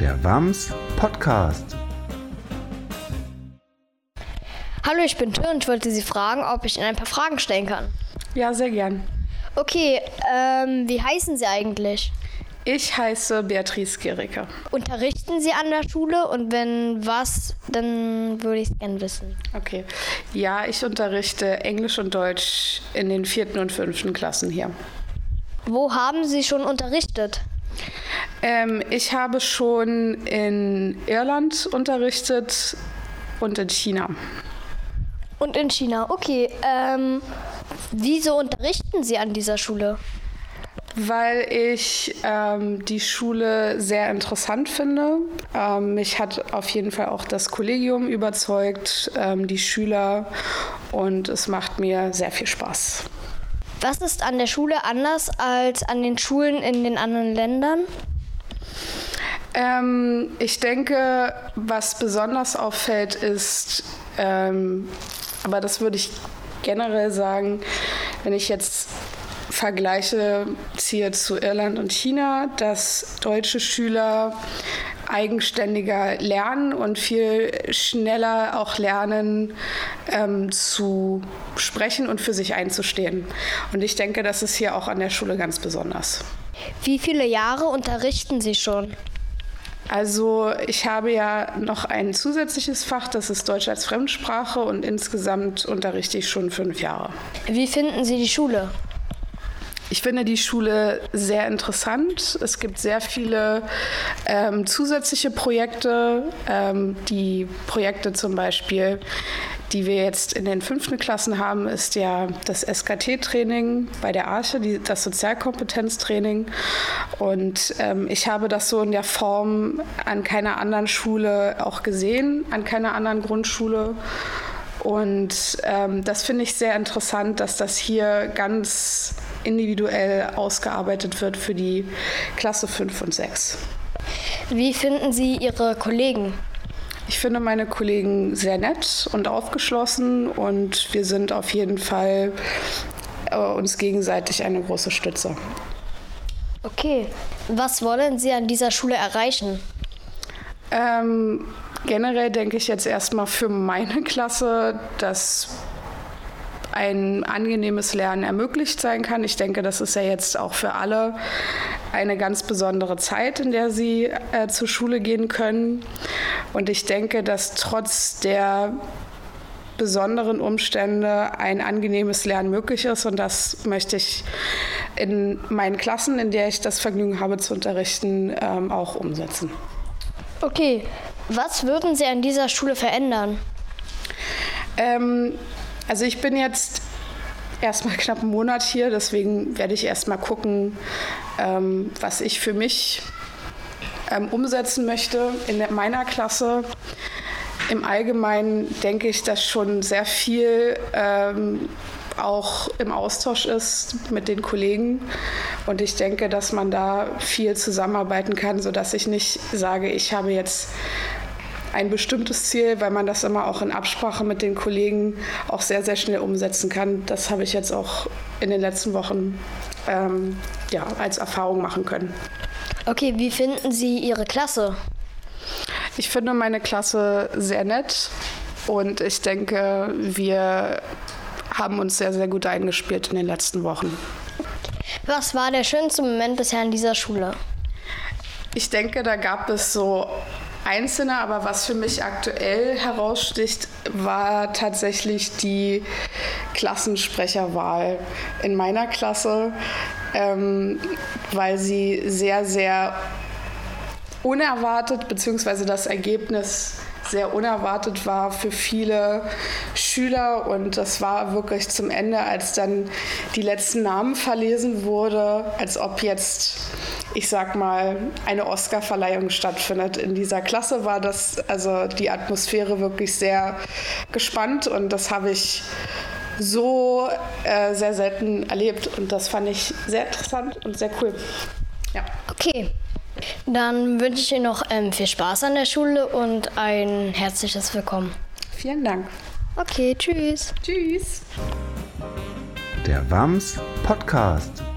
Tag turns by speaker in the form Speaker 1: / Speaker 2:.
Speaker 1: Der WAMS Podcast.
Speaker 2: Hallo, ich bin Tür und ich wollte Sie fragen, ob ich Ihnen ein paar Fragen stellen kann.
Speaker 3: Ja, sehr gern.
Speaker 2: Okay, ähm, wie heißen Sie eigentlich?
Speaker 3: Ich heiße Beatrice Gericke.
Speaker 2: Unterrichten Sie an der Schule und wenn was, dann würde ich es gerne wissen.
Speaker 3: Okay. Ja, ich unterrichte Englisch und Deutsch in den vierten und fünften Klassen hier.
Speaker 2: Wo haben Sie schon unterrichtet?
Speaker 3: Ähm, ich habe schon in Irland unterrichtet und in China.
Speaker 2: Und in China. Okay, ähm, wieso unterrichten Sie an dieser Schule?
Speaker 3: Weil ich ähm, die Schule sehr interessant finde. Ähm, mich hat auf jeden Fall auch das Kollegium überzeugt, ähm, die Schüler und es macht mir sehr viel Spaß.
Speaker 2: Was ist an der Schule anders als an den Schulen in den anderen Ländern?
Speaker 3: Ähm, ich denke, was besonders auffällt, ist, ähm, aber das würde ich generell sagen, wenn ich jetzt Vergleiche ziehe zu Irland und China, dass deutsche Schüler eigenständiger lernen und viel schneller auch lernen ähm, zu sprechen und für sich einzustehen. Und ich denke, das ist hier auch an der Schule ganz besonders.
Speaker 2: Wie viele Jahre unterrichten Sie schon?
Speaker 3: Also ich habe ja noch ein zusätzliches Fach, das ist Deutsch als Fremdsprache und insgesamt unterrichte ich schon fünf Jahre.
Speaker 2: Wie finden Sie die Schule?
Speaker 3: Ich finde die Schule sehr interessant. Es gibt sehr viele ähm, zusätzliche Projekte. Ähm, die Projekte zum Beispiel, die wir jetzt in den fünften Klassen haben, ist ja das SKT-Training bei der Arche, die, das Sozialkompetenztraining. Und ähm, ich habe das so in der Form an keiner anderen Schule auch gesehen, an keiner anderen Grundschule. Und ähm, das finde ich sehr interessant, dass das hier ganz individuell ausgearbeitet wird für die Klasse 5 und 6.
Speaker 2: Wie finden Sie Ihre Kollegen?
Speaker 3: Ich finde meine Kollegen sehr nett und aufgeschlossen und wir sind auf jeden Fall äh, uns gegenseitig eine große Stütze.
Speaker 2: Okay, was wollen Sie an dieser Schule erreichen?
Speaker 3: Ähm, generell denke ich jetzt erstmal für meine Klasse, dass ein angenehmes Lernen ermöglicht sein kann. Ich denke, das ist ja jetzt auch für alle eine ganz besondere Zeit, in der sie äh, zur Schule gehen können. Und ich denke, dass trotz der besonderen Umstände ein angenehmes Lernen möglich ist. Und das möchte ich in meinen Klassen, in der ich das Vergnügen habe zu unterrichten, ähm, auch umsetzen.
Speaker 2: Okay, was würden Sie an dieser Schule verändern?
Speaker 3: Ähm, also ich bin jetzt erstmal knapp einen Monat hier, deswegen werde ich erstmal gucken, ähm, was ich für mich ähm, umsetzen möchte in meiner Klasse. Im Allgemeinen denke ich, dass schon sehr viel ähm, auch im Austausch ist mit den Kollegen. Und ich denke, dass man da viel zusammenarbeiten kann, sodass ich nicht sage, ich habe jetzt ein bestimmtes Ziel, weil man das immer auch in Absprache mit den Kollegen auch sehr, sehr schnell umsetzen kann. Das habe ich jetzt auch in den letzten Wochen ähm, ja, als Erfahrung machen können.
Speaker 2: Okay, wie finden Sie Ihre Klasse?
Speaker 3: Ich finde meine Klasse sehr nett und ich denke, wir haben uns sehr, sehr gut eingespielt in den letzten Wochen.
Speaker 2: Was war der schönste Moment bisher in dieser Schule?
Speaker 3: Ich denke, da gab es so einzelne, aber was für mich aktuell heraussticht, war tatsächlich die Klassensprecherwahl in meiner Klasse, ähm, weil sie sehr, sehr unerwartet, beziehungsweise das Ergebnis sehr unerwartet war für viele Schüler. Und das war wirklich zum Ende, als dann die letzten Namen verlesen wurde, als ob jetzt ich sag mal, eine Oscarverleihung stattfindet. In dieser Klasse war das, also die Atmosphäre wirklich sehr gespannt und das habe ich so äh, sehr selten erlebt und das fand ich sehr interessant und sehr cool.
Speaker 2: Ja. Okay. Dann wünsche ich Ihnen noch ähm, viel Spaß an der Schule und ein herzliches Willkommen.
Speaker 3: Vielen Dank.
Speaker 2: Okay, tschüss.
Speaker 3: Tschüss.
Speaker 1: Der WAMS Podcast.